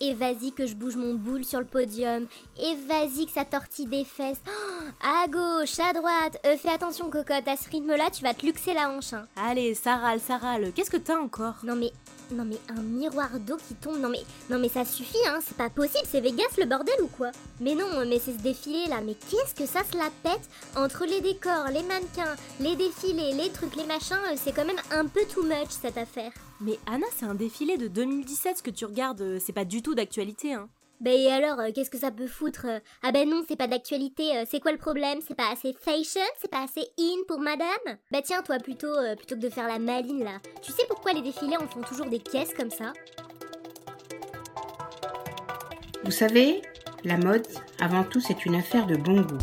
et vas-y que je bouge mon boule sur le podium, et vas-y que ça tortille des fesses. Oh, à gauche, à droite, euh, fais attention cocotte, à ce rythme-là, tu vas te luxer la hanche. hein. Allez, ça râle, ça râle. Qu'est-ce que t'as encore? Non mais, non mais un miroir d'eau qui tombe, non mais, non mais ça suffit, hein, c'est pas possible, c'est Vegas le bordel ou quoi? Mais non, mais c'est ce défilé là, mais qu'est-ce que ça se la pète entre les décors, les mannequins, les défilés, les trucs, les machins, euh, c'est quand même un peu too much cette affaire. Mais Anna, c'est un défilé de 2017 ce que tu regardes, euh, c'est pas du tout d'actualité, hein. Bah et alors, euh, qu'est-ce que ça peut foutre euh? Ah ben non, c'est pas d'actualité, euh, c'est quoi le problème? C'est pas assez fashion? C'est pas assez in pour madame? Bah tiens, toi plutôt, euh, plutôt que de faire la maline là, tu sais pourquoi les défilés en font toujours des caisses comme ça? Vous savez, la mode, avant tout, c'est une affaire de bon goût.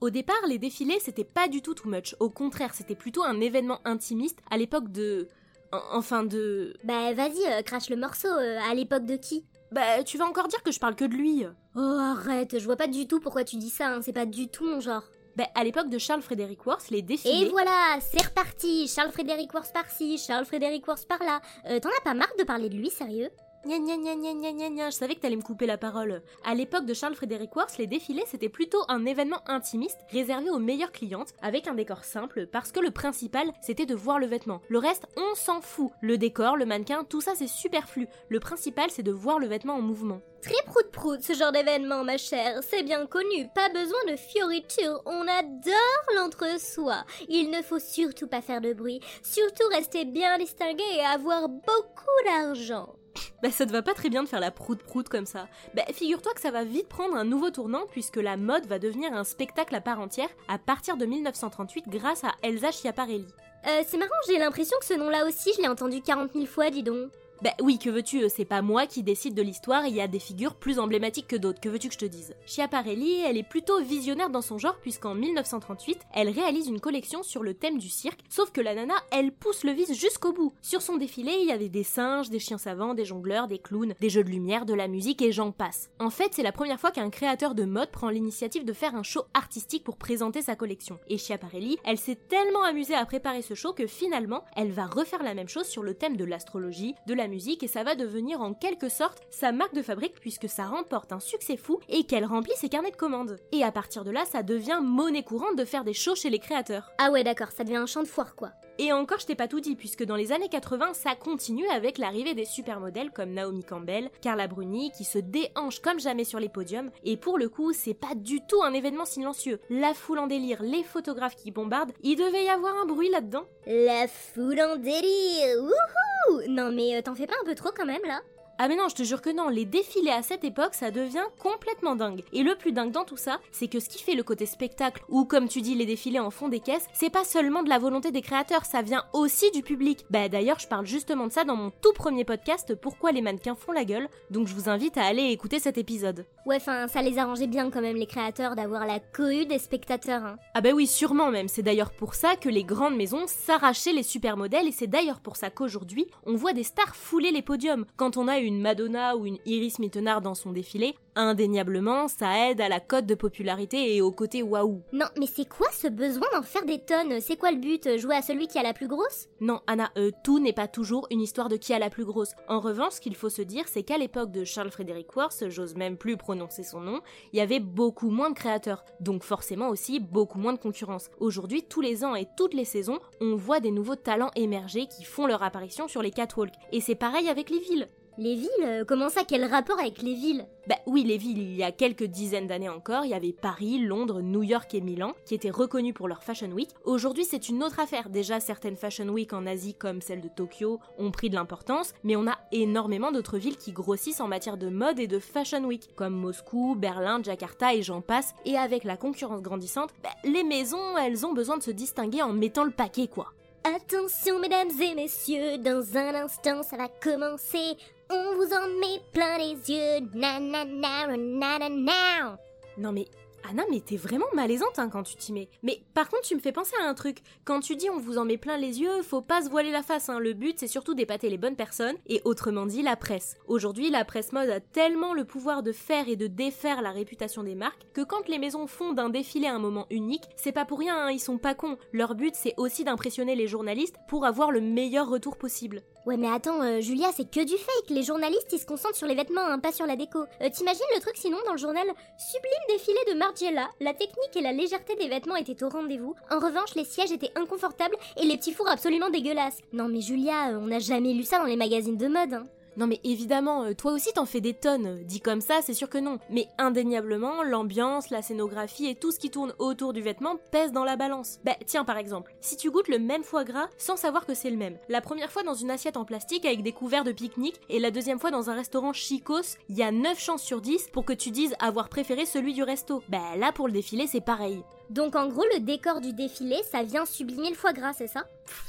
Au départ, les défilés, c'était pas du tout too much. Au contraire, c'était plutôt un événement intimiste à l'époque de. En- Enfin de. Bah vas-y, euh, crache le morceau, euh, à l'époque de qui? Bah, tu vas encore dire que je parle que de lui. Oh arrête, je vois pas du tout pourquoi tu dis ça, hein, c'est pas du tout mon genre. Bah, à l'époque de Charles Frederick Worth, les défilés. Et voilà, c'est reparti Charles Frédéric Worth par-ci, Charles Frédéric Worth par-là. Euh, T'en as pas marre de parler de lui, sérieux? Gna gna gna gna gna gna je savais que t'allais me couper la parole. À l'époque de Charles Frederick Worth, les défilés c'était plutôt un événement intimiste réservé aux meilleures clientes avec un décor simple parce que le principal c'était de voir le vêtement. Le reste on s'en fout. Le décor, le mannequin, tout ça c'est superflu. Le principal c'est de voir le vêtement en mouvement. Très prout-prout ce genre d'événement, ma chère, c'est bien connu, pas besoin de fioritures, on adore l'entre-soi. Il ne faut surtout pas faire de bruit, surtout rester bien distingué et avoir beaucoup d'argent. Bah ça te va pas très bien de faire la prout prout comme ça. Bah figure-toi que ça va vite prendre un nouveau tournant puisque la mode va devenir un spectacle à part entière à partir de 1938 grâce à Elsa Schiaparelli. Euh, c'est marrant, j'ai l'impression que ce nom-là aussi, je l'ai entendu 40 000 fois, dis donc. Bah oui, que veux-tu, euh, c'est pas moi qui décide de l'histoire, il y a des figures plus emblématiques que d'autres, que veux-tu que je te dise? Schiaparelli, elle est plutôt visionnaire dans son genre puisqu'en 1938, elle réalise une collection sur le thème du cirque, sauf que la nana, elle pousse le vice jusqu'au bout. Sur son défilé, il y avait des singes, des chiens savants, des jongleurs, des clowns, des jeux de lumière, de la musique et j'en passe. En fait, c'est la première fois qu'un créateur de mode prend l'initiative de faire un show artistique pour présenter sa collection. Et Schiaparelli, elle s'est tellement amusée à préparer ce show que finalement, elle va refaire la même chose sur le thème de l'astrologie, de la musique et ça va devenir en quelque sorte sa marque de fabrique puisque ça remporte un succès fou et qu'elle remplit ses carnets de commandes. Et à partir de là, ça devient monnaie courante de faire des shows chez les créateurs. Ah ouais, d'accord, ça devient un champ de foire, quoi. Et encore, je t'ai pas tout dit, puisque dans les années 80, ça continue avec l'arrivée des supermodèles comme Naomi Campbell, Carla Bruni, qui se déhanchent comme jamais sur les podiums, et pour le coup, c'est pas du tout un événement silencieux. La foule en délire, les photographes qui bombardent, il devait y avoir un bruit là-dedans. La foule en délire Wouhou Non mais euh, t'en fais pas un peu trop quand même, là Ah mais non, je te jure que non, les défilés à cette époque, ça devient complètement dingue. Et le plus dingue dans tout ça, c'est que ce qui fait le côté spectacle, ou comme tu dis, les défilés en fond des caisses, c'est pas seulement de la volonté des créateurs, ça vient aussi du public. Bah d'ailleurs, je parle justement de ça dans mon tout premier podcast, Pourquoi les mannequins font la gueule, donc je vous invite à aller écouter cet épisode. Ouais, enfin, ça les arrangeait bien quand même, les créateurs, d'avoir la cohue des spectateurs, hein. Ah bah oui, sûrement même, c'est d'ailleurs pour ça que les grandes maisons s'arrachaient les supermodèles, et c'est d'ailleurs pour ça qu'aujourd'hui, on voit des stars fouler les podiums. Quand on a une Madonna ou une Iris Mittenard dans son défilé, indéniablement, ça aide à la cote de popularité et au côté waouh. Non, mais c'est quoi ce besoin d'en faire des tonnes? C'est quoi le but euh, Jouer à celui qui a la plus grosse? Non, Anna, euh, tout n'est pas toujours une histoire de qui a la plus grosse. En revanche, ce qu'il faut se dire, c'est qu'à l'époque de Charles Frederick Worth, j'ose même plus prononcer son nom, il y avait beaucoup moins de créateurs, donc forcément aussi beaucoup moins de concurrence. Aujourd'hui, tous les ans et toutes les saisons, on voit des nouveaux talents émerger qui font leur apparition sur les catwalks. Et c'est pareil avec les villes. Les villes euh, Comment ça Quel rapport avec les villes? Bah oui, les villes, il y a quelques dizaines d'années encore, il y avait Paris, Londres, New York et Milan, qui étaient reconnus pour leur Fashion Week. Aujourd'hui, c'est une autre affaire. Déjà, certaines Fashion Week en Asie, comme celle de Tokyo, ont pris de l'importance, mais on a énormément d'autres villes qui grossissent en matière de mode et de Fashion Week, comme Moscou, Berlin, Jakarta et j'en passe. Et avec la concurrence grandissante, bah, les maisons, elles ont besoin de se distinguer en mettant le paquet, quoi. Attention mesdames et messieurs, dans un instant ça va commencer. On vous en met plein les yeux. Na na na na na na. Non mais Anna, mais t'es vraiment malaisante hein, quand tu t'y mets. Mais par contre, tu me fais penser à un truc. Quand tu dis on vous en met plein les yeux, faut pas se voiler la face. Hein. Le but, c'est surtout d'épater les bonnes personnes, et autrement dit, la presse. Aujourd'hui, la presse mode a tellement le pouvoir de faire et de défaire la réputation des marques que quand les maisons font d'un défilé un moment unique, c'est pas pour rien, hein, ils sont pas cons. Leur but, c'est aussi d'impressionner les journalistes pour avoir le meilleur retour possible. Ouais, mais attends, euh, Julia, c'est que du fake. Les journalistes, ils se concentrent sur les vêtements, hein, pas sur la déco. Euh, T'imagines le truc sinon dans le journal? Sublime défilé de Margiela. La technique et la légèreté des vêtements étaient au rendez-vous. En revanche, les sièges étaient inconfortables et les petits fours absolument dégueulasses. Non, mais Julia, euh, on n'a jamais lu ça dans les magazines de mode. Hein. Non mais évidemment, euh, toi aussi t'en fais des tonnes. Dit comme ça, c'est sûr que non. Mais indéniablement, l'ambiance, la scénographie et tout ce qui tourne autour du vêtement pèse dans la balance. Bah tiens par exemple, si tu goûtes le même foie gras sans savoir que c'est le même. La première fois dans une assiette en plastique avec des couverts de pique-nique et la deuxième fois dans un restaurant chicos, il y a 9 chances sur 10 pour que tu dises avoir préféré celui du resto. Bah là pour le défilé c'est pareil. Donc en gros, le décor du défilé, ça vient sublimer le foie gras, c'est ça?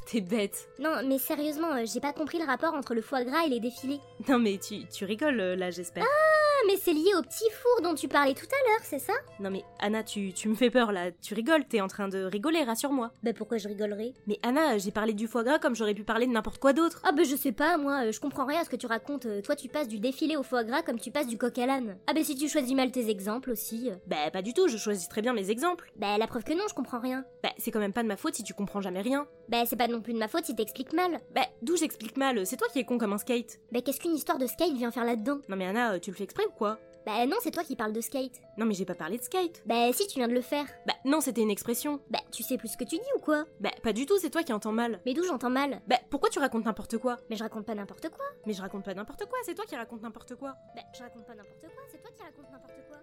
T'es bête. Non, mais sérieusement, euh, j'ai pas compris le rapport entre le foie gras et les défilés. Non mais tu, tu rigoles euh, là j'espère. Ah, mais c'est lié au petit four dont tu parlais tout à l'heure, c'est ça? Non mais Anna, tu, tu me fais peur là. Tu rigoles, t'es en train de rigoler, rassure-moi. Bah pourquoi je rigolerais? Mais Anna, j'ai parlé du foie gras comme j'aurais pu parler de n'importe quoi d'autre. Ah bah je sais pas, moi, euh, je comprends rien à ce que tu racontes. Euh, Toi tu passes du défilé au foie gras comme tu passes du coq à l'âne. Ah bah si tu choisis mal tes exemples aussi. euh. Bah pas du tout, je choisis très bien mes exemples. Bah la preuve que non, je comprends rien. Bah c'est quand même pas de ma faute si tu comprends jamais rien. Bah c'est pas non plus de ma faute si t'expliques mal. Bah d'où j'explique mal, c'est toi qui es con comme un skate. Bah qu'est-ce qu'une histoire de skate vient faire là-dedans? Non mais Anna, tu le fais exprès ou quoi Bah non, c'est toi qui parles de skate. Non mais j'ai pas parlé de skate. Bah si, tu viens de le faire. Bah non, c'était une expression. Bah tu sais plus ce que tu dis ou quoi Bah pas du tout, c'est toi qui entends mal. Mais d'où j'entends mal Bah pourquoi tu racontes n'importe quoi Mais je raconte pas n'importe quoi. Mais je raconte pas n'importe quoi, c'est toi qui racontes n'importe quoi. Bah je raconte pas n'importe quoi, c'est toi qui racontes n'importe quoi.